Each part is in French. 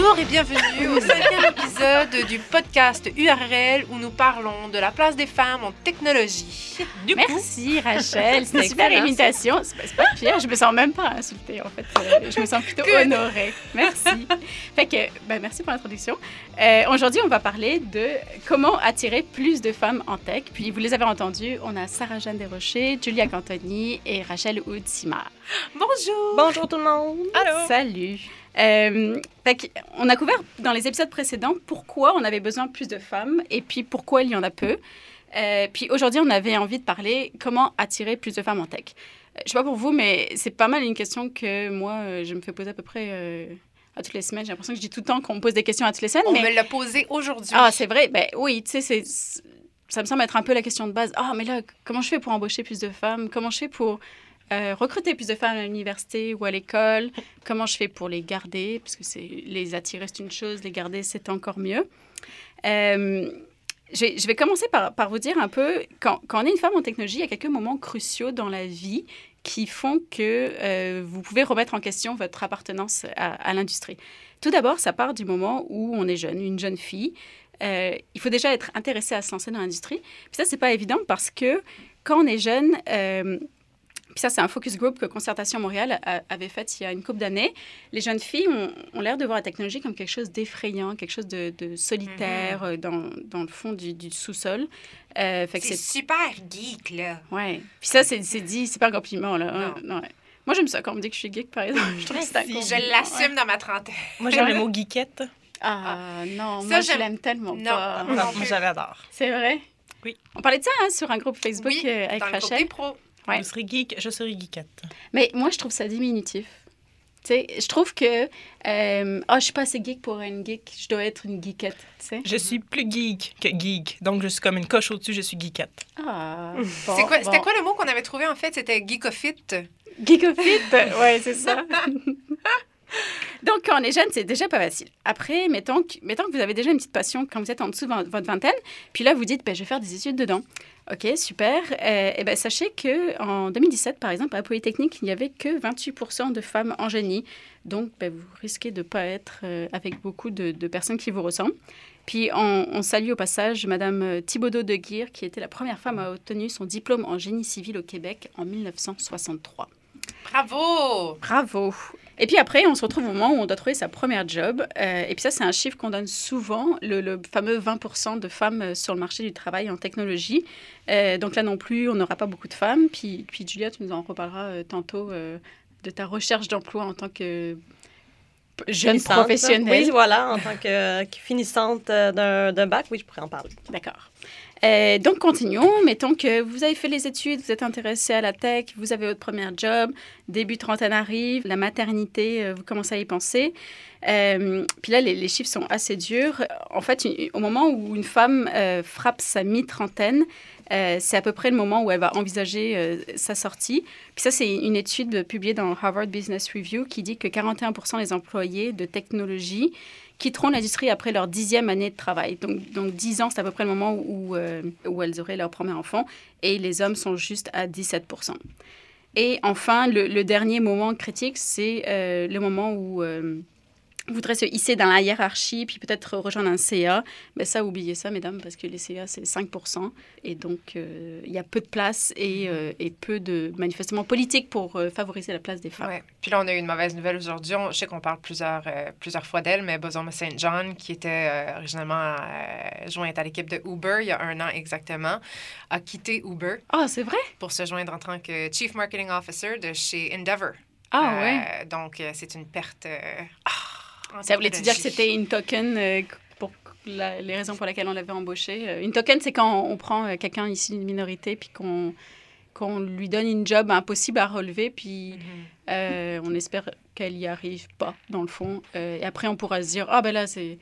Bonjour et bienvenue au cinquième épisode du podcast URL où nous parlons de la place des femmes en technologie. Du Merci Rachel, c'est une super imitation. C'est pas, pire, je me sens même pas insultée en fait. Euh, je me sens plutôt honorée. Merci. fait que, ben, merci pour l'introduction. Euh, Aujourd'hui, on va parler de comment attirer plus de femmes en tech. Puis vous les avez entendues, on a Sarah-Jeanne Desrochers, Julia Cantoni et Rachel Houd-Simard. Bonjour! Bonjour tout le monde! Allô! Salut! Euh, on a couvert dans les épisodes précédents pourquoi on avait besoin de plus de femmes et puis pourquoi il y en a peu. Euh, puis aujourd'hui, on avait envie de parler comment attirer plus de femmes en tech. Euh, je sais pas pour vous, mais c'est pas mal une question que moi, euh, je me fais poser à peu près à toutes les semaines. J'ai l'impression que je dis tout le temps qu'on me pose des questions à toutes les semaines. On mais... me l'a posé aujourd'hui. Ah, c'est vrai. Ben oui, tu sais, c'est ça me semble être un peu la question de base. Ah, mais là, comment je fais pour embaucher plus de femmes? Comment je fais pour euh, recruter plus de femmes à l'université ou à l'école Comment je fais pour les garder? Parce que les attirer, c'est une chose, les garder, c'est encore mieux. Euh, je vais commencer par, vous dire un peu, quand, on est une femme en technologie, il y a quelques moments cruciaux dans la vie qui font que euh, vous pouvez remettre en question votre appartenance à, l'industrie. Tout d'abord, ça part du moment où on est jeune, une jeune fille. Il faut déjà être intéressé à se lancer dans l'industrie. Puis ça, c'est pas évident parce que quand on est jeune, puis ça, c'est un focus group que Concertation Montréal avait fait il y a une couple d'années. Les jeunes filles ont, ont l'air de voir la technologie comme quelque chose d'effrayant, quelque chose de, de solitaire mm-hmm. dans, dans, le fond du, du sous-sol. Euh, c'est super geek, là. Ouais. Puis ça, c'est dit, c'est pas un compliment, là. Non. Ouais. Moi, j'aime ça quand on me dit que je suis geek, par exemple. je trouve que c'est Je l'assume ouais. dans ma trentaine. Moi, j'aime le mot geekette. Ah, non, ça, moi, je l'aime tellement non, pas. Non, moi, j'adore. C'est vrai? Oui. On parlait de ça hein, sur un groupe Facebook oui, euh, avec dans Rachel. Le pro. Ouais. Je serais geek, je serais geekette. Mais moi, je trouve ça diminutif. Tu sais, je trouve que euh, oh, je suis pas assez geek pour une geek, je dois être une geekette. sais. Je suis plus geek que geek, donc je suis comme une coche au-dessus, je suis geekette. Ah. Bon, C'était quoi, bon. quoi, le mot qu'on avait trouvé en fait? C'était geekofite. Geekofite, ouais, c'est ça. Donc, quand on est jeune, c'est déjà pas facile. Après, mettons que, mettons que vous avez déjà une petite passion quand vous êtes en dessous de votre vingtaine, puis là, vous dites, ben, je vais faire des études dedans. OK, super. Euh, et ben, sachez qu'en 2017, par exemple, à Polytechnique, il n'y avait que 28 de femmes en génie. Donc, ben, vous risquez de ne pas être euh, avec beaucoup de, de, personnes qui vous ressemblent. Puis, on, on salue au passage Madame Thibaudot de Guire, qui était la première femme à obtenir son diplôme en génie civil au Québec en 1963. Bravo! Bravo! Et puis après, on se retrouve au moment où on doit trouver sa première job. Euh, et puis ça, c'est un chiffre qu'on donne souvent, le, fameux 20% de femmes sur le marché du travail en technologie. Euh, donc là non plus, on n'aura pas beaucoup de femmes. Puis, puis Julia, tu nous en reparleras euh, tantôt euh, de ta recherche d'emploi en tant que jeune professionnelle. Oui, voilà, en tant que, que finissante d'un bac, oui, je pourrais en parler. D'accord. Euh, donc, continuons. Mettons que vous avez fait les études, vous êtes intéressé à la tech, vous avez votre premier job, début trentaine arrive, la maternité, euh, vous commencez à y penser. Euh, puis là, les, les, chiffres sont assez durs. En fait, au moment où une femme euh, frappe sa mi-trentaine, euh, c'est à peu près le moment où elle va envisager euh, sa sortie. Puis ça, c'est une étude publiée dans Harvard Business Review qui dit que 41% des employés de technologie quitteront l'industrie après leur dixième année de travail. Donc, donc 10 ans, c'est à peu près le moment où, euh, où elles auraient leur premier enfant. Et les hommes sont juste à 17% Et enfin, le, dernier moment critique, c'est le moment où voudrait se hisser dans la hiérarchie, puis peut-être rejoindre un CA, mais ça, oubliez ça, mesdames, parce que les CA, c'est 5% et donc euh, il y a peu de place et, euh, et, peu de manifestement politiques pour euh, favoriser la place des femmes. Ouais. Puis là, on a eu une mauvaise nouvelle aujourd'hui. Je sais qu'on parle plusieurs, plusieurs fois d'elle, mais Bozoma St. John, qui était originalement jointe à l'équipe de Uber il y a un an exactement, a quitté Uber. Ah, c'est vrai? Pour se joindre en tant que Chief Marketing Officer de chez Endeavor. Ah, ouais. Donc, c'est une perte... Oh, ça voulait-tu dire que c'était une token euh, pour la, les raisons pour lesquelles on l'avait embauché? Euh, une token, c'est quand on prend euh, quelqu'un ici d'une minorité puis qu'on qu'on lui donne une job impossible à relever, puis mm -hmm. euh, on espère qu'elle y arrive pas, dans le fond. Euh, et après, on pourra se dire, ah ben là, c'est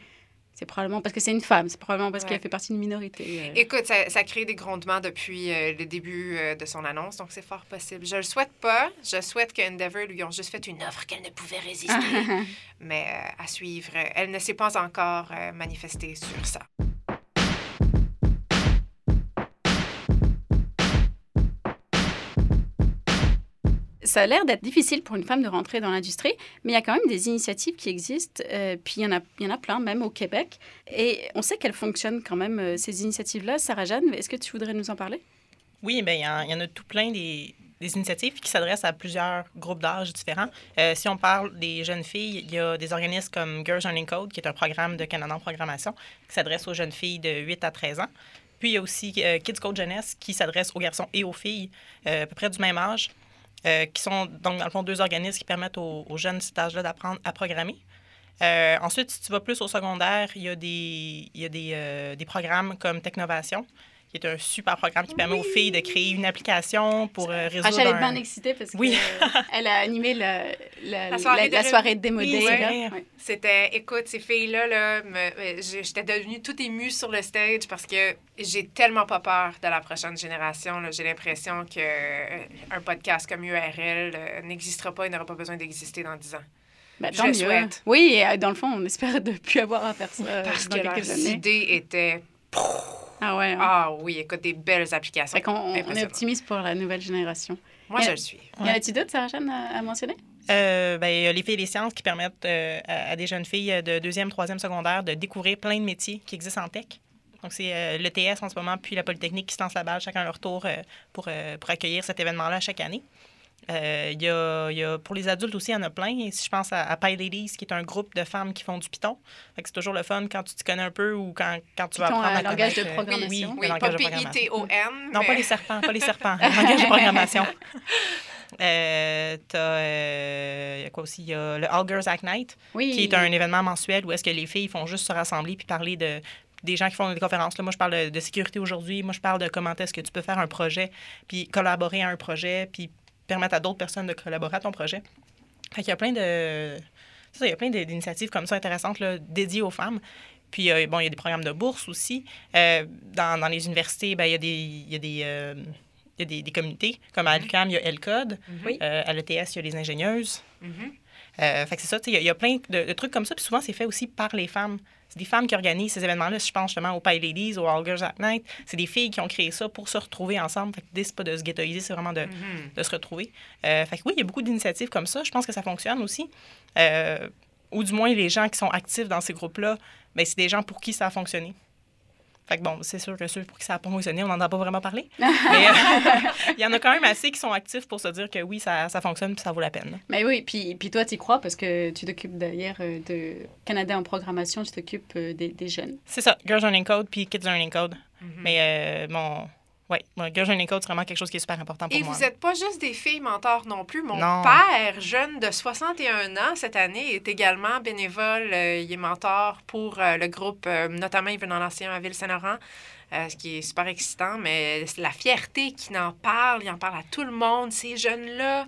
c'est probablement parce que c'est une femme, c'est probablement parce ouais. qu'elle fait partie d'une minorité. Euh. Écoute, ça, ça, crée des grondements depuis euh, le début euh, de son annonce, donc c'est fort possible. Je le souhaite pas. Je souhaite que Endeavor lui ont juste fait une offre qu'elle ne pouvait résister. Mais à suivre, elle ne s'est pas encore manifestée sur ça. Ça a l'air d'être difficile pour une femme de rentrer dans l'industrie, mais il y a quand même des initiatives qui existent, euh, puis il y, en a, il y en a plein, même au Québec. Et on sait qu'elles fonctionnent quand même, euh, ces initiatives-là. Sarah-Jeanne, est-ce que tu voudrais nous en parler? Oui, bien, il y, en- a tout plein des, initiatives qui s'adressent à plusieurs groupes d'âge différents. Euh, si on parle des jeunes filles, il y a des organismes comme Girls Learning Code, qui est un programme de Canada en programmation, qui s'adresse aux jeunes filles de 8 à 13 ans. Puis il y a aussi Kids Code Jeunesse, qui s'adresse aux garçons et aux filles, à peu près du même âge, euh, qui sont donc, dans le fond, deux organismes qui permettent aux, jeunes de cet âge-là d'apprendre à programmer. Euh, ensuite, si tu vas plus au secondaire, il y a des, il y a des, euh, des programmes comme Technovation, qui est un super programme qui permet aux filles de créer une application pour euh, résoudre Rachel est un- bien excitée parce Oui. qu'elle a animé la, la, La soirée la- la de- soirée de démodé. Oui, là. c'est vrai. Ouais. C'était, écoute, ces filles-là, là, j'ai- j'étais devenue toute émue sur le stage parce que j'ai tellement pas peur de la prochaine génération. là. J'ai l'impression que euh, un podcast comme URL euh, n'existera pas et n'aura pas besoin d'exister dans 10 ans. Je tant le mieux. souhaite. Oui, et euh, dans le fond, on espère de plus avoir à faire ça euh, Parce dans que leurs idées étaient... Ah ouais. hein. Ah oui, écoute, des belles applications. Fait qu'on on est optimiste pour la nouvelle génération. Moi, je le suis. Y en a-t-il d'autres, Sarah-Jeanne, à, à mentionner? Euh, ben, il y a les filles et les sciences qui permettent euh, à, à des jeunes filles de deuxième, troisième secondaire de découvrir plein de métiers qui existent en tech. Donc, c'est euh, l'ETS en ce moment, puis la Polytechnique qui se lancent la balle chacun à leur tour euh, pour, euh, pour accueillir cet événement-là chaque année. Euh, il y a, il y a- pour les adultes aussi, il y en a plein. Et si je pense à, à Pie Ladies, qui est un groupe de femmes qui font du Python. C'est toujours le fun quand tu te connais un peu ou quand, quand tu vas apprendre un à langage de programmation. Oui, Oui, le pas langage de programmation. P-I-T-O-N. Non, mais- pas les serpents, pas les serpents. Le langage de programmation. Euh, t'as, euh, il y a quoi aussi? Il y a le All Girls Act Night, Oui. qui est un événement mensuel où est-ce que les filles font juste se rassembler puis parler de des gens qui font des conférences. Là, moi, je parle de, de sécurité aujourd'hui. Moi, je parle de comment est-ce que tu peux faire un projet, puis collaborer à un projet, puis permettre à d'autres personnes de collaborer à ton projet. Fait qu'il y a plein de... ça, il y a plein d'initiatives comme ça intéressantes là, dédiées aux femmes. Puis, euh, bon, il y a des programmes de bourse aussi. Euh, dans, dans les universités, ben, il y a des... Il y a des euh, il y a des, des communautés, comme à l'UQAM, il y a L-Code. Oui. Euh, à l'ETS, il y a les ingénieuses. Mhm. Euh, fait que c'est ça, tu sais, il y, a- il y a plein de, de trucs comme ça. Puis souvent, c'est fait aussi par les femmes. C'est des femmes qui organisent ces événements-là. Je pense justement aux Pie Ladies, aux All Girls at Night, c'est des filles qui ont créé ça pour se retrouver ensemble. Fait que l'idée, c'est pas de se ghettoiser, c'est vraiment de, Mhm. de se retrouver. Euh, fait que oui, il y a beaucoup d'initiatives comme ça. Je pense que ça fonctionne aussi. Euh, ou du moins, les gens qui sont actifs dans ces groupes-là, ben, c'est des gens pour qui ça a fonctionné. Fait que bon, c'est sûr que ceux pour qui ça pas fonctionné, on n'en a pas vraiment parlé. Mais euh, il y en a quand même assez qui sont actifs pour se dire que oui, ça, ça fonctionne puis ça vaut la peine. Mais oui, puis, puis toi, tu y crois parce que tu t'occupes d'ailleurs euh, de Canada en programmation, tu t'occupes euh, des, des jeunes. C'est ça, Girls Learning Code puis Kids Learning Code. Mhm. Mais euh, mon. Girls Learning Code, c'est vraiment quelque chose qui est super important pour Et moi. vous n'êtes pas juste des filles mentors non plus. Mon Non. père, jeune de 61 ans cette année, est également bénévole. Euh, il est mentor pour euh, le groupe, euh, notamment il veut en lancer un à Ville-Saint-Laurent, ce qui est super excitant. Mais c'est la fierté qu'il en parle, il en parle à tout le monde. Ces jeunes-là,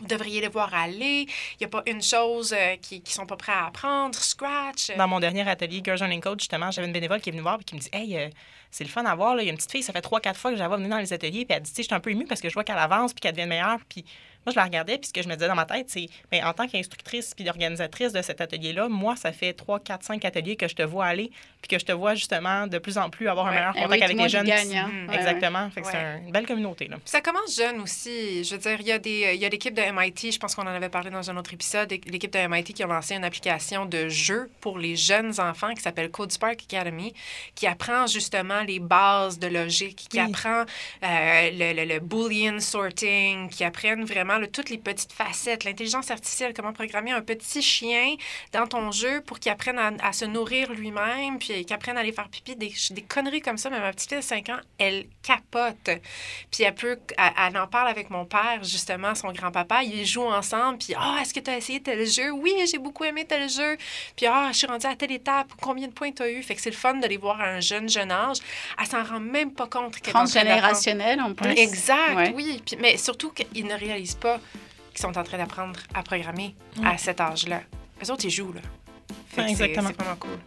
vous devriez les voir aller. Il n'y a pas une chose euh, qui ne sont pas prêts à apprendre. Scratch. Dans mon dernier atelier Girls Learning Code, justement, j'avais une bénévole qui est venue voir et qui me dit Hey, euh, c'est le fun à voir. Là. Il y a une petite fille, ça fait 3-4 fois que vois venir dans les ateliers. Puis elle dit je suis un peu émue parce que je vois qu'elle avance puis qu'elle devient meilleure. Puis moi, je la regardais. Puis ce que je me disais dans ma tête, c'est ben, En tant qu'instructrice puis organisatrice de cet atelier-là, moi, ça fait 3, 4, 5 ateliers que je te vois aller. Puis que je te vois justement de plus en plus avoir un meilleur Eh contact oui, avec le les jeunes. gagne, hein. Mhm. Ouais, ouais. Exactement. Fait que c'est Ouais. une belle communauté. Là. Puis ça commence jeune aussi. Je veux dire, il y a des, il y a l'équipe de MIT, je pense qu'on en avait parlé dans un autre épisode, l'équipe de MIT qui a lancé une application de jeu pour les jeunes enfants qui s'appelle Code Spark Academy, qui apprend justement les bases de logique, qui Oui. apprend euh, le, le, le Boolean sorting, qui apprennent vraiment là, toutes les petites facettes, l'intelligence artificielle, comment programmer un petit chien dans ton jeu pour qu'il apprenne à, à se nourrir lui-même, puis qu'il apprenne à aller faire pipi, des, des conneries comme ça. Mais ma petite fille de 5 ans, elle capote. Puis elle peut, elle, elle en parle avec mon père, justement, son grand-papa. Ils jouent ensemble. Puis, ah, est-ce que tu as essayé tel jeu? Oui, j'ai beaucoup aimé tel jeu. Puis, ah, je suis rendue à telle étape. Combien de points tu as eu? Fait que c'est le fun de les voir à un jeune, jeune âge. Elle s'en rend même pas compte. Transgénérationnel en plus. Exact, Ouais. oui. Puis, mais surtout qu'ils ne réalisent pas qu'ils sont en train d'apprendre à programmer Mm. à cet âge-là. Eux autres, ils jouent, là. Fait que exactement. C'est vraiment cool.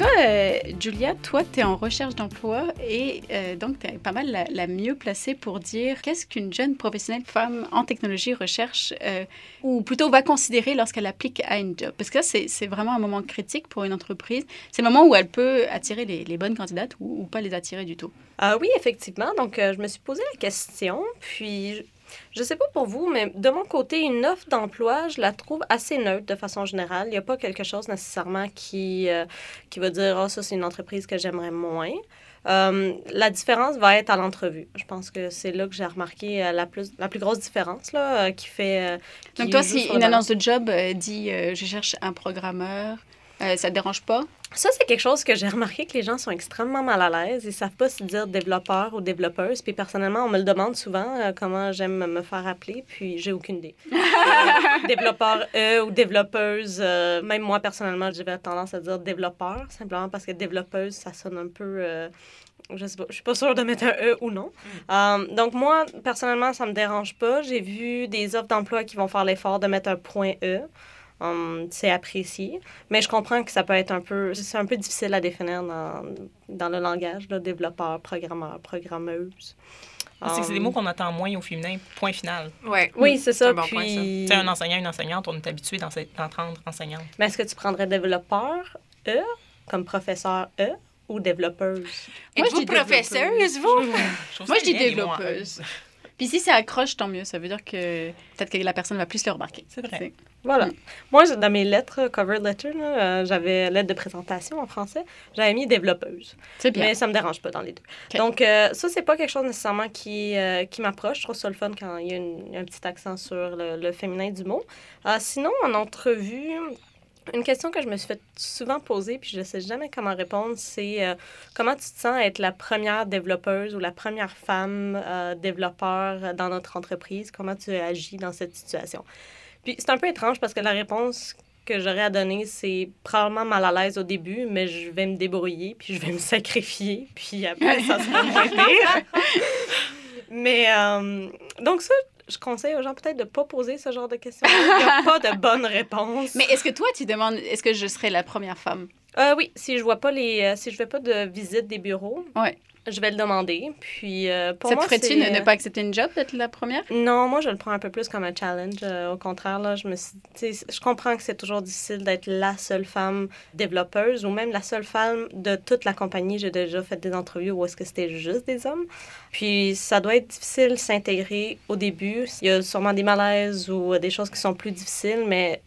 Toi, euh, Julia, toi, tu es en recherche d'emploi et euh, donc tu es pas mal la, mieux placée pour dire qu'est-ce qu'une jeune professionnelle femme en technologie recherche euh, ou plutôt va considérer lorsqu'elle applique à une job? Parce que là, c'est vraiment un moment critique pour une entreprise. C'est le moment où elle peut attirer les, bonnes candidates ou, pas les attirer du tout. Ah oui, effectivement. Donc, je me suis posé la question, puis je- sais pas pour vous, mais de mon côté, une offre d'emploi, je la trouve assez neutre de façon générale. Il n'y a pas quelque chose nécessairement qui, euh, qui va dire, ah, ça, c'est une entreprise que j'aimerais moins. Euh, la différence va être à l'entrevue. Je pense que c'est là que j'ai remarqué euh, la plus, la plus grosse différence là, euh, qui fait. qui Donc toi, si une annonce de job dit je cherche un programmeur, euh, ça te dérange pas? Ça, c'est quelque chose que j'ai remarqué que les gens sont extrêmement mal à l'aise. Ils savent pas si dire développeur ou développeuse. Puis personnellement, on me le demande souvent euh, comment j'aime me faire appeler, puis j'ai aucune idée. Euh, développeur E ou développeuse, même moi personnellement, j'avais tendance à dire développeur, simplement parce que développeuse, ça sonne un peu. je sais pas, je suis pas sûre de mettre un E ou non. Euh, donc moi, personnellement, ça me dérange pas. J'ai vu des offres d'emploi qui vont faire l'effort de mettre un point E. Hum, c'est apprécié. Mais je comprends que ça peut être un peu... C'est un peu difficile à définir dans, dans le langage, là, développeur, programmeur, programmeuse. C'est que c'est des Hum, mots qu'on entend moins au féminin, point final. Ouais. Oui, c'est ça. un bon point, ça. puis... Tu sais, un enseignant, une enseignante, on est habitué d'en- d'entendre enseignante. Mais est-ce que tu prendrais développeur E comme professeur E ou développeuse? Moi, je Êtes-vous dis professeuse, vous? Moi, je dis développeuse. Puis si ça accroche, tant mieux. Ça veut dire que peut-être que la personne va plus le remarquer. C'est vrai. Voilà. Moi, dans mes lettres, cover letter, là, euh, j'avais lettre de présentation en français, j'avais mis développeuse. C'est bien. Mais ça me dérange pas dans les deux. Donc, euh, ça, c'est pas quelque chose nécessairement qui, euh, qui m'approche. Je trouve ça le fun quand il y a une- un petit accent sur le, le féminin du mot. Euh, sinon, en entrevue, une question que je me suis fait souvent poser, puis je sais jamais comment répondre, c'est euh, comment tu te sens être la première développeuse ou la première femme euh, développeur dans notre entreprise? Comment tu agis dans cette situation? Puis c'est un peu étrange parce que la réponse que j'aurais à donner, c'est probablement mal à l'aise au début, mais je vais me débrouiller, puis je vais me sacrifier, puis après, ça sera moins. mais euh, donc ça, je conseille aux gens peut-être de ne pas poser ce genre de questions. Il n'y a pas de bonne réponse. Mais est-ce que toi, tu demandes, est-ce que je serai la première femme? Euh, oui, si je vois pas les, euh, si je fais pas de visite des bureaux, Ouais. Je vais le demander. Puis euh, pour ça te moi, ferait-tu ne, ne pas accepter une job d'être la première? Non, moi, je le prends un peu plus comme un challenge. Euh, au contraire, là, je me suis... Je comprends que c'est toujours difficile d'être la seule femme développeuse ou même la seule femme de toute la compagnie. J'ai déjà fait des entrevues où est-ce que c'était juste des hommes. Puis ça doit être difficile s'intégrer au début. Il y a sûrement des malaises ou des choses qui sont plus difficiles, mais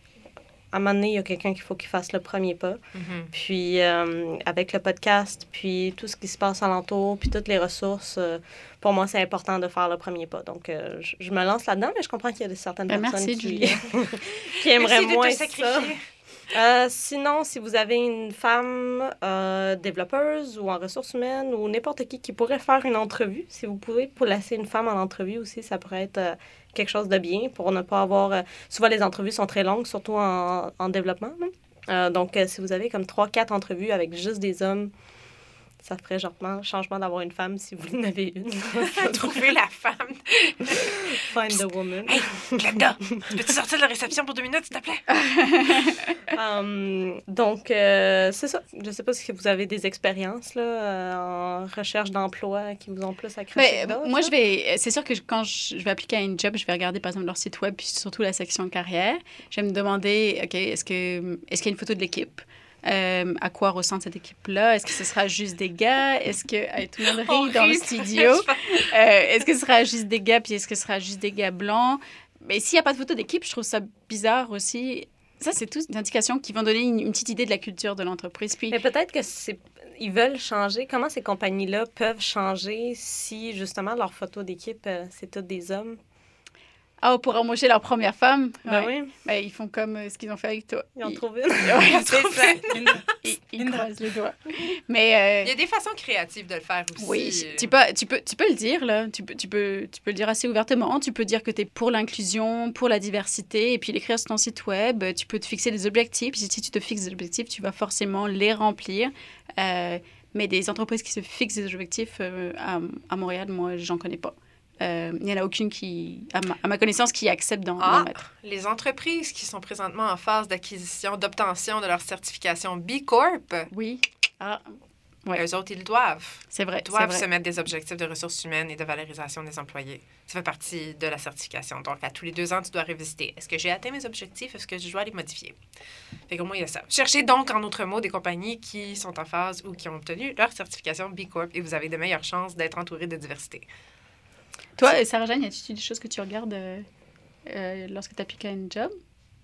à un moment donné, il y a quelqu'un qu'il faut qu'il fasse le premier pas. Mhm. Puis euh, avec le podcast, puis tout ce qui se passe alentour, puis toutes les ressources, euh, pour moi, c'est important de faire le premier pas. Donc, euh, je, je me lance là-dedans, mais je comprends qu'il y a des certaines Ben, personnes merci, qui, qui aimeraient Merci de moins te ça. Euh, sinon, si vous avez une femme euh, développeuse ou en ressources humaines ou n'importe qui qui pourrait faire une entrevue, si vous pouvez placer une femme en entrevue aussi, ça pourrait être euh, quelque chose de bien pour ne pas avoir... euh, souvent, les entrevues sont très longues, surtout en, en développement. Euh, donc, euh, si vous avez comme 3-4 entrevues avec juste des hommes, ça ferait genre changement d'avoir une femme si vous en avez une. Trouver la femme. Find the woman. Hey, Glenda, peux-tu sortir de la réception pour deux minutes, s'il te plaît? Um, donc, euh, c'est ça. Je sais pas si vous avez des expériences là, euh, en recherche d'emploi qui vous ont plus accroché. Ben, moi, là. je vais. C'est sûr que je- quand je, je vais appliquer à une job, je vais regarder par exemple leur site web, puis surtout la section carrière. Je vais me demander, OK, est-ce que est-ce qu'il y a une photo de l'équipe? Euh, à quoi ressemble cette équipe-là? Est-ce que ce sera juste des gars? Est-ce que. tout le monde On rit dans le studio? Euh, est-ce que ce sera juste des gars, puis est-ce que ce sera juste des gars blancs? Mais s'il n'y a pas de photo d'équipe, je trouve ça bizarre aussi. Ça, c'est toutes des indications qui vont donner une, une petite idée de la culture de l'entreprise. Puis, Mais peut-être que c'est ils veulent changer. Comment ces compagnies-là peuvent changer si justement leur photo d'équipe euh, c'est toutes des hommes? Ah, pour embaucher leur première femme, Ben ouais. oui, Ben, ils font comme euh, ce qu'ils ont fait avec toi. ils en Ils- trouvent une. C'est ça. Une- Ils, ils croisent les doigts. Mais Il y euh, a des façons créatives de le faire aussi. oui, tu peux, tu, peux, tu peux le dire, là. Tu peux, tu, peux, tu peux le dire assez ouvertement. Tu peux dire que tu es pour l'inclusion, pour la diversité, et puis l'écrire sur ton site web. Tu peux te fixer des objectifs. Si tu te fixes des objectifs, tu vas forcément les remplir. Euh, mais des entreprises qui se fixent des objectifs euh, à, à Montréal, moi, j'en connais pas. Euh, Il n'y en a aucune qui, à ma, à ma connaissance, qui accepte d'en Ah. mettre. Les entreprises qui sont présentement en phase d'acquisition, d'obtention de leur certification B Corp, Oui. Ah, ouais. Eux autres, ils le doivent. c'est vrai. Ils doivent vrai. se mettre des objectifs de ressources humaines et de valorisation des employés. Ça fait partie de la certification. Donc, à tous les deux ans, tu dois revisiter. Est-ce que j'ai atteint mes objectifs? Est-ce que je dois les modifier? Fait qu'au moins, il y a ça. Cherchez donc, en autres mots, des compagnies qui sont en phase ou qui ont obtenu leur certification B Corp et vous avez de meilleures chances d'être entouré de diversité. Toi, Sarah-Jeanne, y a-t-il des choses que tu regardes euh, euh, lorsque tu appliques à un job?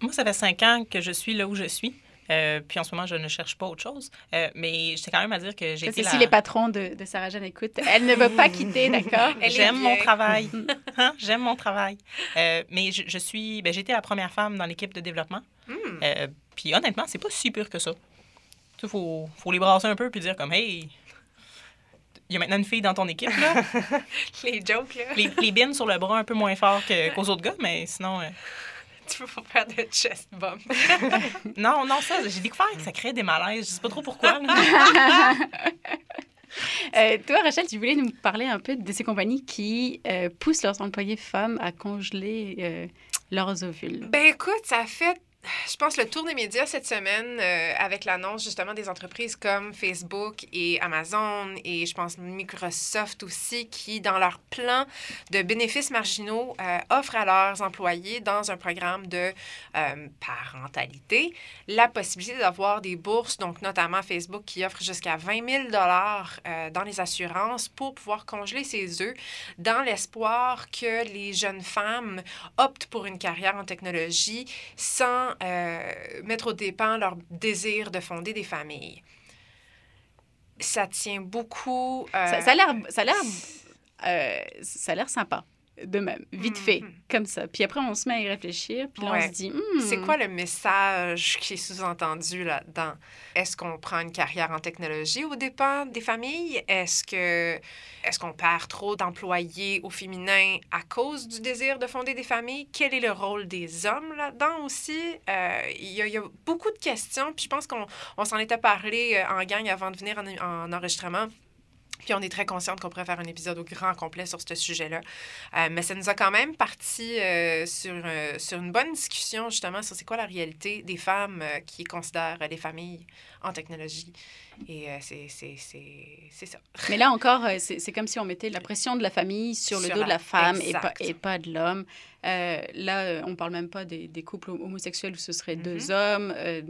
Moi, ça fait cinq ans que je suis là où je suis. Euh, puis en ce moment, je ne cherche pas autre chose. Euh, mais je tiens quand même à dire que j'ai Parce été que la... si les patrons de, de Sarah-Jeanne écoutent, elle ne veut pas quitter, d'accord? Est J'aime mon travail. Hein? J'aime mon travail. Euh, mais je, je suis... Ben, j'ai été la première femme dans l'équipe de développement. Hmm. Euh, puis honnêtement, c'est pas si pire que ça. Tu sais, faut, faut les brasser un peu puis dire comme, hey, il y a maintenant une fille dans ton équipe, là. Les jokes, là. les, les bines sur le bras un peu moins fort que- qu'aux autres gars, mais sinon... euh, Tu peux pas faire de chest bump. Non, non, ça, j'ai découvert que ça crée des malaises. Je sais pas trop pourquoi. Euh, toi, Rachel, tu voulais nous parler un peu de ces compagnies qui euh, poussent leurs employés femmes à congeler euh, leurs ovules. Ben écoute, ça fait, je pense, le tour des médias cette semaine euh, avec l'annonce justement des entreprises comme Facebook et Amazon et je pense Microsoft aussi qui, dans leur plan de bénéfices marginaux, euh, offrent à leurs employés dans un programme de euh, parentalité la possibilité d'avoir des bourses, donc notamment Facebook qui offre jusqu'à 20 000 euh, dans les assurances pour pouvoir congeler ses œufs dans l'espoir que les jeunes femmes optent pour une carrière en technologie sans euh, mettre au dépens leur désir de fonder des familles. Ça tient beaucoup... euh, Ça, ça a l'air, ça a l'air, euh, ça a l'air sympa, de même, vite fait, Mhm. comme ça. Puis après, on se met à y réfléchir, puis là, on se dit, Hmm, C'est quoi le message qui est sous-entendu là-dedans? Est-ce qu'on prend une carrière en technologie au dépens des familles? Est-ce que est-ce qu'on perd trop d'employés au féminin à cause du désir de fonder des familles? Quel est le rôle des hommes là-dedans aussi? Euh, Il y, y a beaucoup de questions, puis je pense qu'on on s'en était parlé euh, en gang avant de venir en, en enregistrement. Puis on est très consciente qu'on pourrait faire un épisode au grand complet sur ce sujet-là. Euh, mais ça nous a quand même parti euh, sur, euh, sur une bonne discussion justement sur c'est quoi la réalité des femmes qui considèrent les familles en technologie. Et euh, c'est ça. Mais là encore, euh, c'est comme si on mettait la pression de la famille sur le Sur dos de la- femme et pas, et pas de l'homme. Euh, là, on parle même pas des, des couples homosexuels où ce serait Mhm. deux hommes. euh,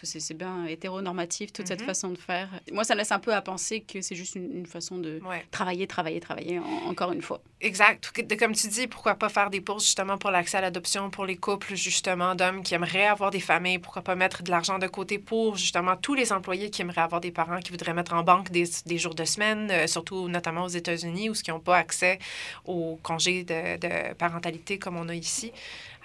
c'est bien hétéronormatif, toute cette Mhm. façon de faire. Moi, ça me laisse un peu à penser que c'est juste une, une façon de Ouais. travailler, travailler, travailler, en- encore une fois. Exact. Comme tu dis, pourquoi pas faire des bourses justement pour l'accès à l'adoption pour les couples justement d'hommes qui aimeraient avoir des familles? Pourquoi pas mettre de l'argent de côté pour justement tous les employés qui aimeraient avoir des parents qui voudraient mettre en banque des, jours de semaine, euh, surtout notamment aux États-Unis où ils n'ont pas accès au congé de, de parentalité comme on a ici.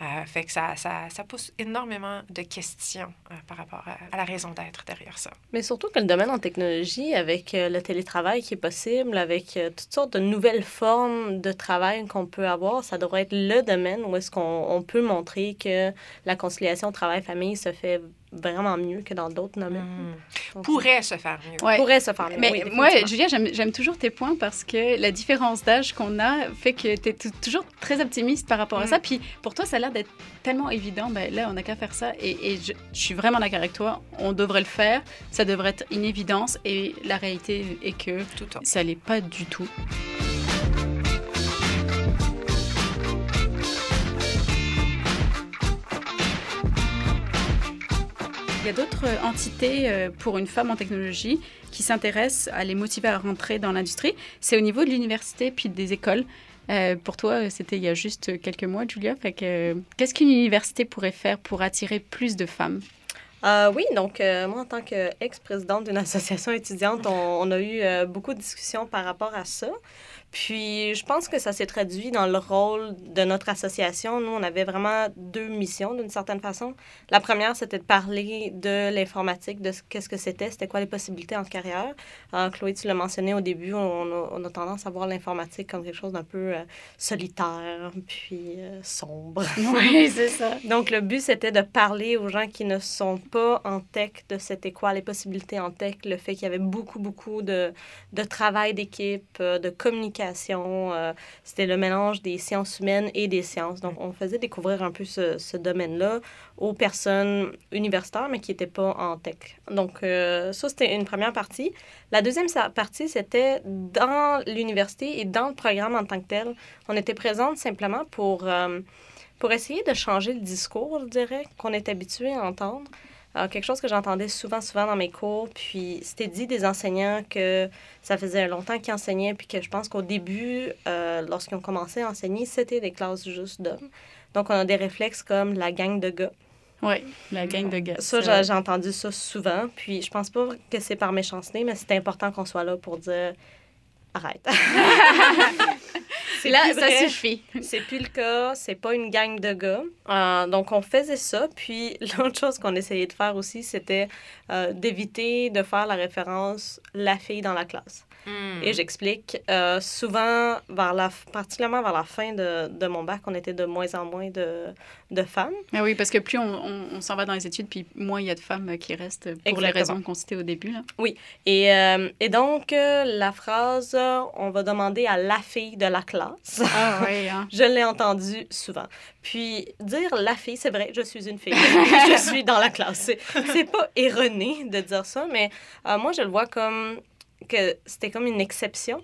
Euh, fait que ça, ça, ça pousse énormément de questions euh, par rapport à, à la raison d'être derrière ça. Mais surtout que le domaine en technologie, avec euh, le télétravail qui est possible, avec euh, toutes sortes de nouvelles formes de travail qu'on peut avoir, ça devrait être le domaine où est-ce qu'on on peut montrer que la conciliation travail-famille se fait vraiment mieux que dans d'autres domaines. Hmm. Donc, Pourrait se faire mieux. Ouais. Pourrait se faire mieux. Mais oui, moi. Julia, j'aime j'aime toujours tes points parce que la différence d'âge qu'on a fait que tu es toujours très optimiste par rapport à Mm. ça. Puis pour toi, ça l'air d'être tellement évident. Ben, là, on n'a qu'à faire ça. Et, et je, je suis vraiment d'accord avec toi. On devrait le faire. Ça devrait être une évidence. Et la réalité est que Tout à ça l'est pas du tout. Il y a d'autres euh, entités euh, pour une femme en technologie qui s'intéressent à les motiver à rentrer dans l'industrie. C'est au niveau de l'université puis des écoles. Euh, pour toi, c'était il y a juste quelques mois, Julia. Qu'est-ce qu'une université pourrait faire pour attirer plus de femmes? Euh, oui, donc euh, moi, en tant qu'ex-présidente d'une association étudiante, on, a eu beaucoup de discussions par rapport à ça. Puis, je pense que ça s'est traduit dans le rôle de notre association. Nous, on avait vraiment deux missions d'une certaine façon. La première, c'était de parler de l'informatique, de ce- qu'est-ce que c'était, c'était quoi les possibilités en carrière. Euh, Chloé, tu l'as mentionné au début, on a, on a tendance à voir l'informatique comme quelque chose d'un peu euh, solitaire, puis euh, sombre. Oui, c'est ça. Donc, le but, c'était de parler aux gens qui ne sont pas en tech de c'était quoi les possibilités en tech, le fait qu'il y avait beaucoup, beaucoup de, de travail d'équipe, euh, de communication euh, C'était le mélange des sciences humaines et des sciences. Donc, on faisait découvrir un peu ce, domaine-là aux personnes universitaires, mais qui n'étaient pas en tech. Donc, euh, ça, c'était une première partie. La deuxième partie, c'était dans l'université et dans le programme en tant que tel. On était présente simplement pour, euh, pour essayer de changer le discours, je dirais, qu'on est habitué à entendre. Euh, quelque chose que j'entendais souvent, souvent dans mes cours. Puis c'était dit des enseignants que ça faisait longtemps qu'ils enseignaient, puis que je pense qu'au début, euh, lorsqu'ils ont commencé à enseigner, c'était des classes juste d'hommes. Donc on a des réflexes comme la gang de gars. Oui, la gang de gars. Ça, j'ai j'ai entendu ça souvent. Puis je pense pas que c'est par méchanceté, mais c'est important qu'on soit là pour dire arrête. C'est Là, plus ça vrai. suffit. C'est plus le cas, c'est pas une gang de gars. Euh, donc, on faisait ça. Puis, l'autre chose qu'on essayait de faire aussi, c'était euh, d'éviter de faire la référence la fille dans la classe. Hmm. Et j'explique. euh, souvent, vers la, particulièrement vers la fin de, de mon bac, on était de moins en moins de, de femmes. Mais oui, parce que plus on, on- on s'en va dans les études, puis moins il y a de femmes qui restent pour les raisons qu'on citait au début. Là. Et, euh, et donc, euh, la phrase on va demander à la fille de la classe. Ah oui, hein. Je l'ai entendu souvent. Puis dire la fille, c'est vrai, je suis une fille. je suis dans la classe. C'est, c'est pas erroné de dire ça, mais moi, je le vois comme que c'était comme une exception.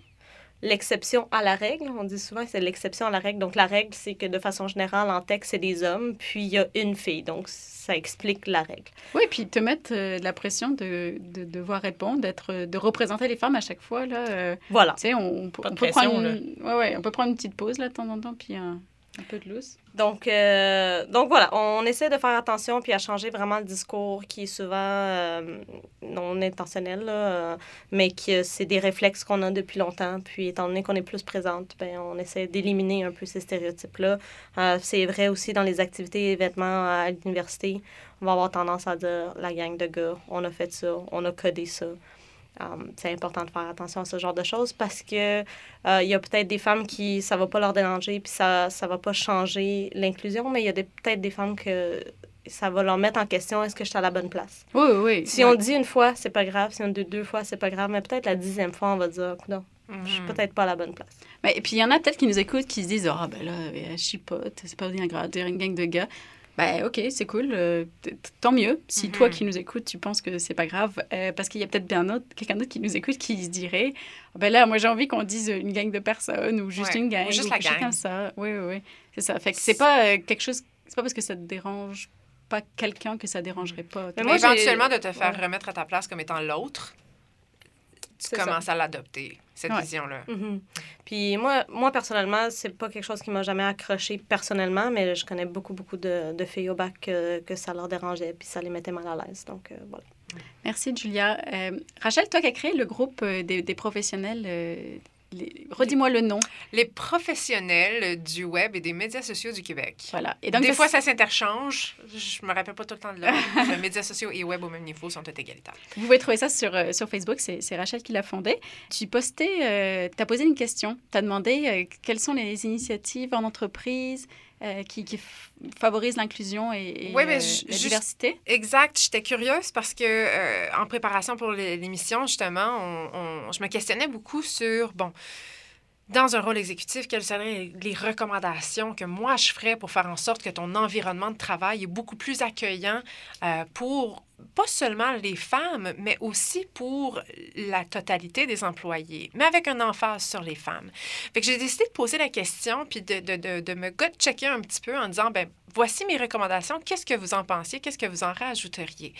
L'exception à la règle, on dit souvent que c'est l'exception à la règle. Donc, la règle, c'est que de façon générale, en texte, c'est des hommes, puis il y a une fille. Donc, ça explique la règle. Oui, puis te mettre euh, la pression de, de devoir répondre, d'être, de représenter les femmes à chaque fois. Là, euh, Voilà. tu sais, on, on peut- on prendre une, ouais, ouais, on peut prendre une petite pause là, de temps en temps, puis un, un peu de loose. Donc, euh, donc voilà, on essaie de faire attention puis à changer vraiment le discours qui est souvent euh, non intentionnel, là, euh, mais que c'est des réflexes qu'on a depuis longtemps. Puis étant donné qu'on est plus présente, ben, on essaie d'éliminer un peu ces stéréotypes-là. C'est vrai aussi dans les activités et événements à l'université. On va avoir tendance à dire la gang de gars, on a fait ça, on a codé ça. Um, c'est important de faire attention à ce genre de choses parce que euh, il y a peut-être des femmes qui ça va pas leur déranger puis ça ça va pas changer l'inclusion mais il y a peut-être des femmes que ça va leur mettre en question est-ce que je suis à la bonne place? Oui, oui, si Ouais. on le dit une fois c'est pas grave si on dit deux fois c'est pas grave mais peut-être la dixième fois on va dire non je suis Mhm. peut-être pas à la bonne place Mais, et puis il y en a peut-être qui nous écoutent qui se disent Ah, ben là, elle chipote, c'est pas bien grave, dire une gang de gars. Ben, ok, c'est cool, euh, tant mieux. Si Mhm. toi qui nous écoutes, tu penses que c'est pas grave, euh, parce qu'il y a peut-être bien autre, quelqu'un d'autre qui nous écoute qui se dirait Ah, Ben là, moi j'ai envie qu'on dise une gang de personnes ou juste Ouais, une gang. ou juste ou la gang. comme ça. Oui, oui, oui. C'est ça. Fait que c'est pas euh, quelque chose. C'est pas parce que ça te dérange pas quelqu'un que ça dérangerait pas. Mais moi, éventuellement, de te faire Ouais. remettre à ta place comme étant l'autre, tu ça. commences à l'adopter, cette Ouais. vision-là. Mhm. Puis moi, moi, personnellement, c'est pas quelque chose qui m'a jamais accroché personnellement, mais je connais beaucoup, beaucoup de, de filles au bac que, que ça leur dérangeait, puis ça les mettait mal à l'aise. Donc, euh, voilà. Merci, Julia. Euh, Rachel, toi qui as créé le groupe euh, des, des professionnels, euh, les- redis-moi le nom. Les professionnels du web et des médias sociaux du Québec. Voilà. Et donc, des fois, ça s'interchange. Je me rappelle pas tout le temps de l'ordre. Les médias sociaux et web au même niveau sont tous égalitaires. Vous pouvez trouver ça sur, euh, sur Facebook, c'est Rachel qui l'a fondé. Tu postais, tu as posé une question, tu as demandé euh, quelles sont les initiatives en entreprise euh, qui, qui f- favorisent l'inclusion et, et, Oui, mais euh, ju- la diversité. Exact. J'étais curieuse parce que, euh, en préparation pour l'é- l'émission, justement, on- on- je me questionnais beaucoup sur, bon, dans un rôle exécutif, quelles seraient les recommandations que moi je ferais pour faire en sorte que ton environnement de travail est beaucoup plus accueillant euh, pour pas seulement les femmes, mais aussi pour la totalité des employés, mais avec un emphase sur les femmes. Fait j'ai décidé de poser la question puis de, de, de, de me gut-checker un petit peu en disant, ben voici mes recommandations, qu'est-ce que vous en pensiez, qu'est-ce que vous en rajouteriez?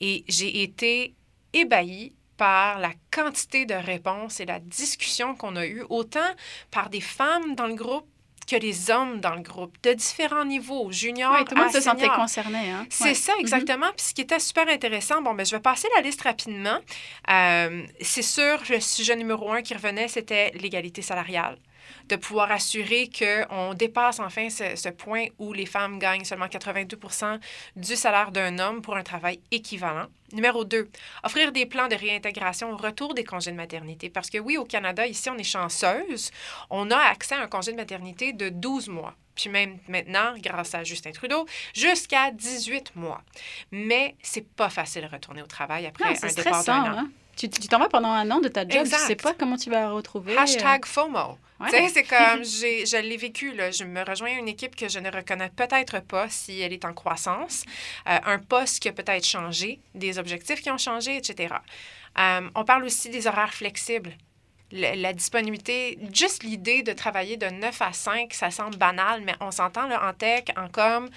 Et j'ai été ébahie par la quantité de réponses et la discussion qu'on a eue, autant par des femmes dans le groupe que les hommes dans le groupe, de différents niveaux, juniors Oui, tout le monde se sentait concerné. Hein? C'est Ouais. ça, exactement. Puis ce qui était super intéressant, bon, ben, je vais passer la liste rapidement. Euh, c'est sûr, le sujet numéro un qui revenait, c'était l'égalité salariale. De pouvoir assurer qu'on dépasse enfin ce, ce point où les femmes gagnent seulement 82 du salaire d'un homme pour un travail équivalent. Numéro 2, offrir des plans de réintégration au retour des congés de maternité. Parce que oui, au Canada, ici, on est chanceuse. On a accès à un congé de maternité de 12 mois. Puis même maintenant, grâce à Justin Trudeau, jusqu'à 18 mois. Mais c'est pas facile de retourner au travail après Non, un départ d'un an. Hein? Tu tu t'en vas pendant un an de ta job, Exact. tu sais pas comment tu vas retrouver. euh, Hashtag FOMO. ouais. Tu sais, c'est comme, j'ai, je l'ai vécu, là. Je me rejoins à une équipe que je ne reconnais peut-être pas si elle est en croissance, euh, un poste qui a peut-être changé, des objectifs qui ont changé, etc. Euh, on parle aussi des horaires flexibles. Le- la disponibilité, juste l'idée de travailler de 9 à 5, ça semble banal, mais on s'entend là, en tech, en com,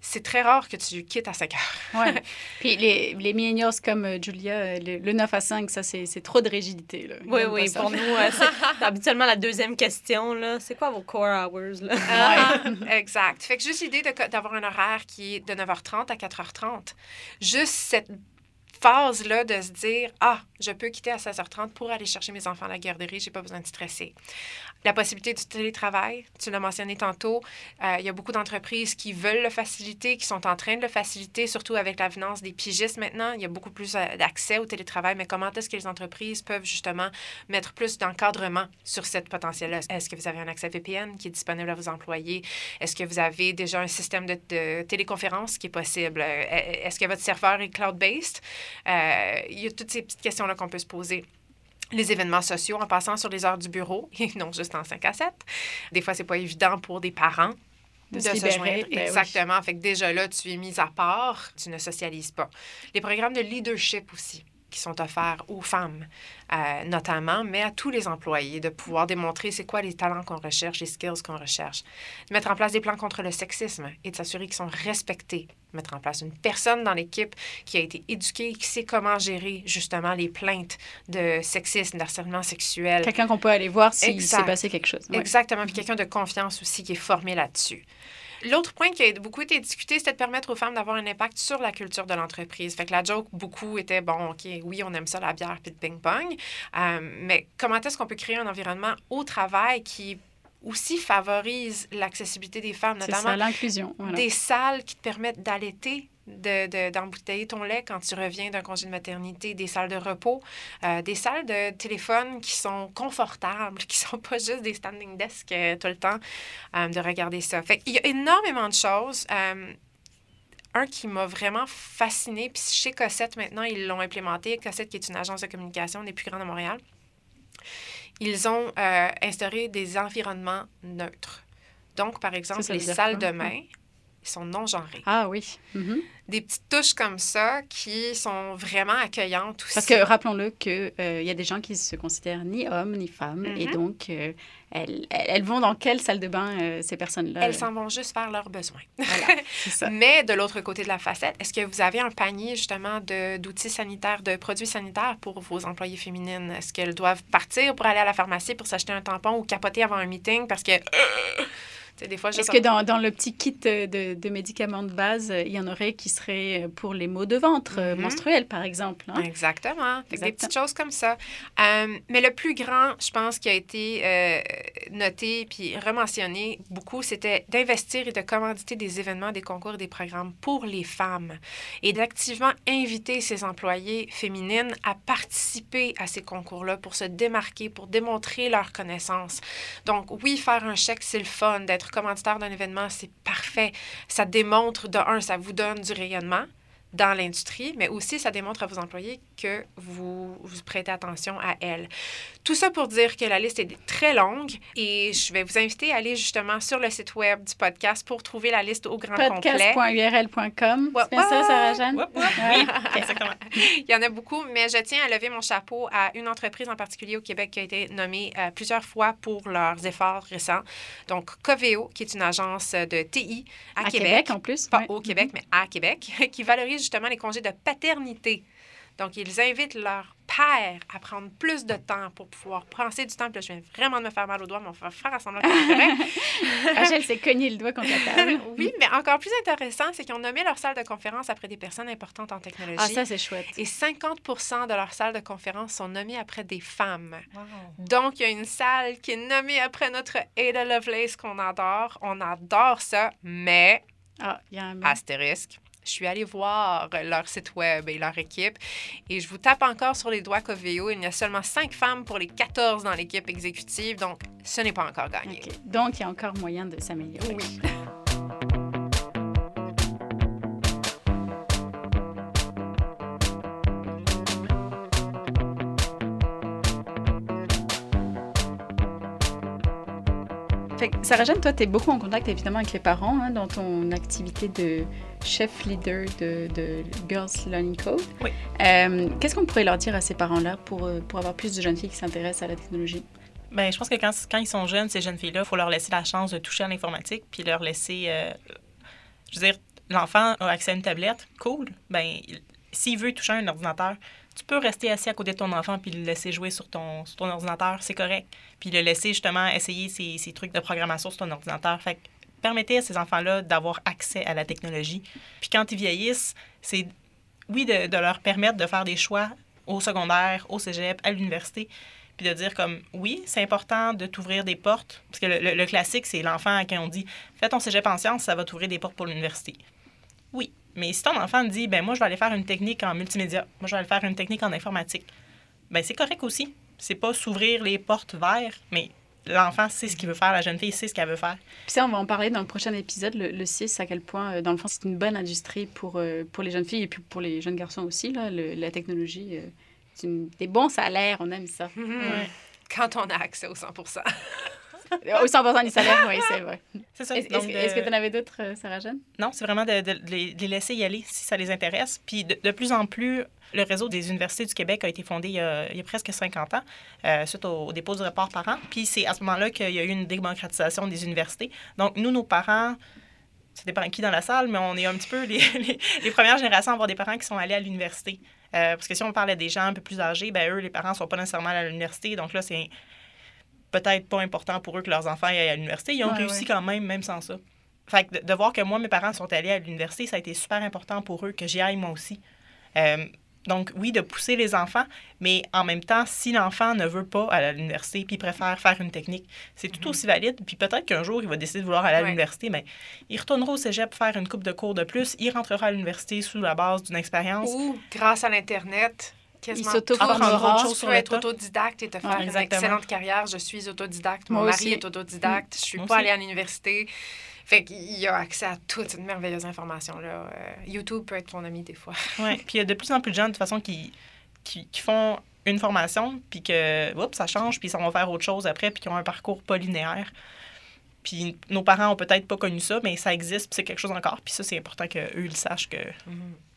c'est très rare que tu quittes à 5 heures. Ouais. Puis les, les millennials comme euh, Julia, euh, le, le 9 à 5, ça, c'est c'est trop de rigidité. Là. Oui, oui, ça. pour nous, euh, c'est habituellement la deuxième question, là. C'est quoi vos core hours, là? Ah, exact. Fait que juste l'idée de- d'avoir un horaire qui est de 9h30 à 4h30. Juste cette phase-là de se dire Ah, je peux quitter à 16h30 pour aller chercher mes enfants à la garderie, j'ai pas besoin de stresser. La possibilité du télétravail, tu l'as mentionné tantôt, euh, il y a beaucoup d'entreprises qui veulent le faciliter, qui sont en train de le faciliter, surtout avec l'avenance des pigistes maintenant. Il y a beaucoup plus euh, d'accès au télétravail, mais comment est-ce que les entreprises peuvent justement mettre plus d'encadrement sur cette potentiel-là? Est-ce que vous avez un accès VPN qui est disponible à vos employés? Est-ce que vous avez déjà un système de, téléconférence qui est possible? Euh, Est-ce que votre serveur est cloud-based? Il y a toutes ces petites questions-là qu'on peut se poser. Les événements sociaux en passant sur les heures du bureau et non juste en 5 à 7. Des fois, c'est pas évident pour des parents De de, se joindre. ben oui. Exactement. Fait que déjà là, tu es mise à part, tu ne socialises pas. Les programmes de leadership aussi qui sont offerts aux femmes, euh, notamment, mais à tous les employés, de pouvoir démontrer c'est quoi les talents qu'on recherche, les skills qu'on recherche. De mettre en place des plans contre le sexisme et de s'assurer qu'ils sont respectés. Mettre en place une personne dans l'équipe qui a été éduquée, qui sait comment gérer justement les plaintes de sexisme, d'harcèlement sexuel. Quelqu'un qu'on peut aller voir s'il s'est passé quelque chose. Ouais. Exactement. Puis quelqu'un de confiance aussi qui est formé là-dessus. L'autre point qui a beaucoup été discuté, c'était de permettre aux femmes d'avoir un impact sur la culture de l'entreprise. Fait que la joke, beaucoup était, bon, OK, oui, on aime ça, la bière puis le ping-pong, euh, mais comment est-ce qu'on peut créer un environnement au travail qui aussi favorise l'accessibilité des femmes, notamment ça, l'inclusion. voilà. des salles qui te permettent d'allaiter, de, de- d'embouteiller ton lait quand tu reviens d'un congé de maternité, des salles de repos, euh, des salles de téléphone qui sont confortables, qui sont pas juste des standing desks euh, tout le temps, euh, de regarder ça. Fait Il y a énormément de choses. Euh, un qui m'a vraiment fascinée, puis chez Cossette maintenant, ils l'ont implémenté. Cossette, qui est une agence de communication des plus grandes de Montréal. Ils ont euh, instauré des environnements neutres. Donc, par exemple, ça les salles de bain sont non genrées. Ah oui. Mhm. Des petites touches comme ça qui sont vraiment accueillantes aussi. Parce que rappelons-le qu'il y a des gens qui se considèrent ni hommes ni femmes. Et Mhm. donc, euh, elles, elles vont dans quelle salle de bain, euh, ces personnes-là? Elles s'en vont juste faire leurs besoins. Voilà, c'est ça. Mais de l'autre côté de la facette, est-ce que vous avez un panier justement de- d'outils sanitaires, de produits sanitaires pour vos employées féminines? Est-ce qu'elles doivent partir pour aller à la pharmacie pour s'acheter un tampon ou capoter avant un meeting parce que... Des fois, Est-ce que dans, dans le petit kit euh, de, de médicaments de base, euh, il y en aurait qui seraient euh, pour les maux de ventre Mhm. menstruels, par exemple? hein? Exactement. Des petites choses comme ça. Euh, mais le plus grand, je pense, qui a été euh, noté puis rementionné beaucoup, c'était d'investir et de commanditer des événements, des concours et des programmes pour les femmes et d'activement inviter ses employées féminines à participer à ces concours-là pour se démarquer, pour démontrer leurs connaissances. Donc, oui, faire un chèque, c'est le fun. D'être commanditaire d'un événement, c'est parfait. Ça démontre, de un, ça vous donne du rayonnement dans l'industrie, mais aussi ça démontre à vos employés que vous, vous prêtez attention à elles. Tout ça pour dire que la liste est très longue et je vais vous inviter à aller justement sur le site web du podcast pour trouver la liste au grand complet. Podcast.url.com. C'est bien ça. Sarah-Jeanne? Oui, exactement. Il y en a beaucoup, mais je tiens à lever mon chapeau à une entreprise en particulier au Québec qui a été nommée euh, plusieurs fois pour leurs efforts récents. Donc, Coveo, qui est une agence de TI à, À Québec. Québec, en plus. pas ouais. au Québec, mais à Québec, qui valorise justement les congés de paternité. Donc, ils invitent leurs pères à prendre plus de temps pour pouvoir penser du temps. Puis là, je viens vraiment de me faire mal au doigt, mais on va faire assemblant que c'est correct. Rachel s'est cogné le doigt contre la table. oui, mais encore plus intéressant, c'est qu'ils ont nommé leur salle de conférence après des personnes importantes en technologie. Ah, ça, c'est chouette. Et 50 de leurs salles de conférence sont nommées après des femmes. Donc, il y a une salle qui est nommée après notre Ada Lovelace qu'on adore. On adore ça, mais Ah, il y a un... astérisque. Je suis allée voir leur site web et leur équipe et je vous tape encore sur les doigts Coveo. Il y a seulement 5 femmes pour les 14 dans l'équipe exécutive, donc ce n'est pas encore gagné. OK. Donc, il y a encore moyen de s'améliorer. Oui. Fait que, Sarah Jeanne, toi, tu es beaucoup en contact évidemment avec les parents hein, dans ton activité de chef leader de, de Girls Learning Code. Oui. Euh, Qu'est-ce qu'on pourrait leur dire à ces parents-là pour, euh, pour avoir plus de jeunes filles qui s'intéressent à la technologie? Ben, je pense que quand, quand ils sont jeunes, ces jeunes filles-là, il faut leur laisser la chance de toucher à l'informatique, puis leur laisser. euh, je veux dire, l'enfant a accès à une tablette, cool. Ben, il- s'il veut toucher à un ordinateur, tu peux rester assis à côté de ton enfant puis le laisser jouer sur ton, sur ton ordinateur, c'est correct. Puis le laisser justement essayer ces trucs de programmation sur ton ordinateur. Fait que permettez à ces enfants-là d'avoir accès à la technologie. Puis quand ils vieillissent, c'est, oui, de, de leur permettre de faire des choix au secondaire, au cégep, à l'université, puis de dire comme, oui, c'est important de t'ouvrir des portes. Parce que le, le- le classique, c'est l'enfant à qui on dit, fais ton cégep en sciences, ça va t'ouvrir des portes pour l'université. Mais si ton enfant dit, ben moi, je vais aller faire une technique en multimédia, moi, je vais aller faire une technique en informatique, ben c'est correct aussi. C'est pas s'ouvrir les portes vers, mais l'enfant sait ce qu'il veut faire, la jeune fille sait ce qu'elle veut faire. Puis ça, on va en parler dans le prochain épisode, le, le 6, à quel point, euh, dans le fond, c'est une bonne industrie pour, euh, pour les jeunes filles et puis pour les jeunes garçons aussi. Là, le- la technologie, euh, c'est une- des bons salaires, on aime ça. Ouais. Quand on a accès au 100 Au 100% du salaire, oui, c'est vrai. C'est ça. Est-ce que- de- est-ce que tu en avais d'autres, euh, Sarah Jeanne? Non, c'est vraiment de, les, de les laisser y aller si ça les intéresse. Puis de, plus en plus, le réseau des universités du Québec a été fondé il y a, il y a presque 50 ans, euh, suite au, au dépôt du rapport par an. Puis c'est à ce moment-là qu'il y a eu une démocratisation des universités. Donc, nous, nos parents, ça dépend qui dans la salle, mais on est un petit peu les, les- les premières générations à avoir des parents qui sont allés à l'université. Euh, parce que si on parlait des gens un peu plus âgés, ben eux, les parents ne sont pas nécessairement allés à l'université. Donc là, c'est peut-être pas important pour eux que leurs enfants aillent à l'université. Ils ont Ouais, réussi ouais. quand même, même sans ça. Fait que de, de voir que moi, mes parents sont allés à l'université, ça a été super important pour eux, que j'y aille moi aussi. Euh, donc, oui, de pousser les enfants, mais en même temps, si l'enfant ne veut pas aller à l'université puis préfère faire une technique, c'est tout aussi valide. Puis peut-être qu'un jour, il va décider de vouloir aller à l'université, mais il retournera au cégep faire une coupe de cours de plus, il rentrera à l'université sous la base d'une expérience. Ou, grâce à l'Internet, quasiment s'auto-formera. chose Tu sur être autodidacte et te faire Ouais, une excellente carrière. Je suis autodidacte. Mon Moi mari aussi. est autodidacte. Je suis Moi pas aussi. allée à l'université. Fait qu'il y a accès à toute cette merveilleuse information-là. Euh, YouTube peut être ton ami des fois. Ouais. Puis il y a de plus en plus de gens, de toute façon, qui, qui, qui font une formation, puis que, oups, ça change, puis ils s'en vont faire autre chose après, puis qui ont un parcours pas linéaire. Puis nos parents ont peut-être pas connu ça, mais ça existe, puis c'est quelque chose encore. Puis ça, c'est important qu'eux, ils sachent que...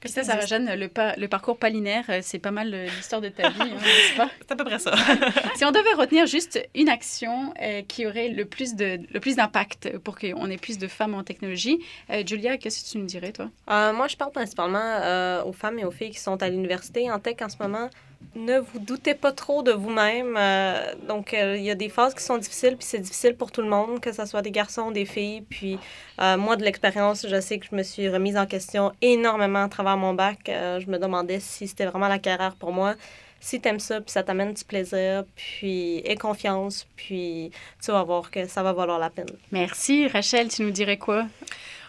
Puis ça, Sarah Jeanne, le, pa- le parcours pas linéaire, euh, c'est pas mal euh, l'histoire de ta vie, hein, n'est-ce pas? C'est à peu près ça. Si on devait retenir juste une action euh, qui aurait le plus de le plus d'impact pour qu'on ait plus de femmes en technologie, euh, Julia, qu'est-ce que tu nous dirais, toi? Euh, moi, je parle principalement euh, aux femmes et aux filles qui sont à l'université. En tech, en ce moment, ne vous doutez pas trop de vous-même. Euh, donc, euh, il y a des phases qui sont difficiles, puis c'est difficile pour tout le monde, que ce soit des garçons, des filles. Puis, euh, moi, de l'expérience, je sais que je me suis remise en question énormément à travers mon bac. Euh, je me demandais si c'était vraiment la carrière pour moi. Si t'aimes ça, puis ça t'amène du plaisir, puis aie confiance, puis tu vas voir que ça va valoir la peine. Merci. Rachel, tu nous dirais quoi?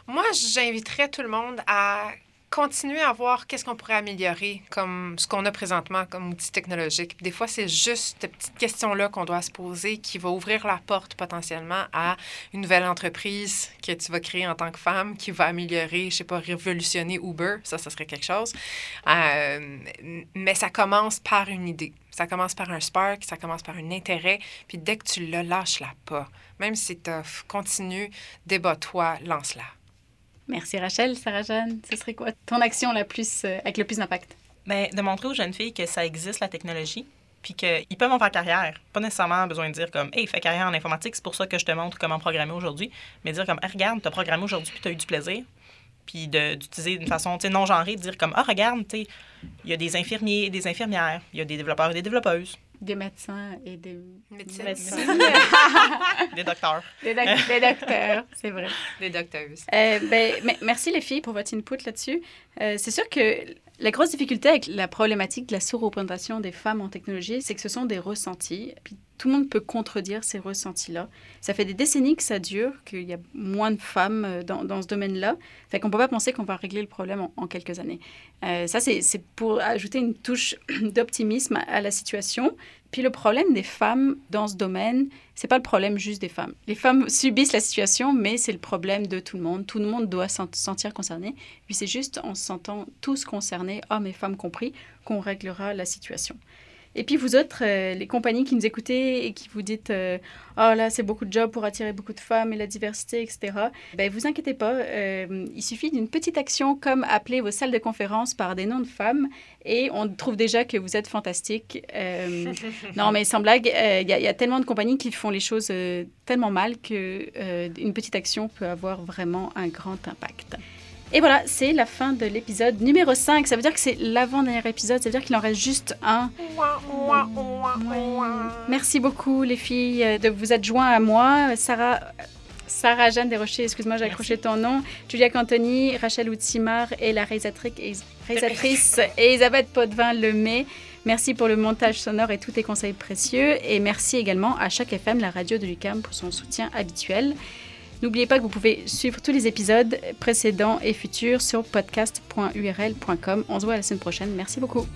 Moi, j'inviterais tout le monde à continuer à voir qu'est-ce qu'on pourrait améliorer comme ce qu'on a présentement comme outil technologique. Des fois, c'est juste cette petite question-là qu'on doit se poser qui va ouvrir la porte potentiellement à une nouvelle entreprise que tu vas créer en tant que femme qui va améliorer, je sais pas, révolutionner Uber. Ça, ça serait quelque chose. Euh, mais ça commence par une idée. Ça commence par un spark, ça commence par un intérêt. Puis dès que tu le lâches-la pas. Même si c'est tough, continue, débat-toi, lance-la. Merci Rachel. Sarah Jeanne, ce serait quoi ton action euh, avec le plus d'impact? Mais de montrer aux jeunes filles que ça existe, la technologie, puis qu'ils peuvent en faire carrière. Pas nécessairement besoin de dire comme, hey, fais carrière en informatique, c'est pour ça que je te montre comment programmer aujourd'hui. Mais dire comme, Hey, regarde, tu as programmé aujourd'hui, puis tu as eu du plaisir. Puis d'utiliser d'une façon non genrée, de dire comme, ah, regarde, tu sais, il y a des infirmiers et des infirmières, il y a des développeurs et des développeuses, Des médecins et des, médecins. des docteurs. des, doc- des docteurs, c'est vrai. Des docteuses. Euh, ben, me- merci les filles pour votre input là-dessus. Euh, c'est sûr que la grosse difficulté avec la problématique de la sous-représentation des femmes en technologie, c'est que ce sont des ressentis. Puis tout le monde peut contredire ces ressentis-là. Ça fait des décennies que ça dure, qu'il y a moins de femmes euh, dans, dans ce domaine-là. Fait qu'on peut pas penser qu'on va régler le problème en, quelques années. Euh, ça, c'est pour ajouter une touche d'optimisme à, à la situation. Puis le problème des femmes dans ce domaine, c'est pas le problème juste des femmes. Les femmes subissent la situation, mais c'est le problème de tout le monde. Tout le monde doit se sentir concerné. Puis c'est juste en se sentant tous concernés, hommes et femmes compris, qu'on réglera la situation. Et puis vous autres, euh, les compagnies qui nous écoutez et qui vous dites euh, Oh là, c'est beaucoup de jobs pour attirer beaucoup de femmes et la diversité, etc. Ben, vous inquiétez pas, euh, il suffit d'une petite action comme appeler vos salles de conférence par des noms de femmes et on trouve déjà que vous êtes fantastique. Non, mais sans blague, il y, a tellement de compagnies qui font les choses tellement mal qu'une petite action peut avoir vraiment un grand impact. Et voilà, c'est la fin de l'épisode numéro 5. Ça veut dire que c'est l'avant-dernier épisode, ça veut dire qu'il en reste juste un. Merci beaucoup les filles de vous être joints à moi. Sarah, Sarah Jeanne Desrochers, excuse-moi, j'ai accroché ton nom. Julia Cantoni, Rachel Outsimar et la réalisatrice, réalisatrice Elisabeth Potvin-Lemay. Merci pour le montage sonore et tous tes conseils précieux. Et merci également à chaque FM, la radio de l'UCAM, pour son soutien habituel. N'oubliez pas que vous pouvez suivre tous les épisodes précédents et futurs sur podcast.url.com. On se voit la semaine prochaine. Merci beaucoup.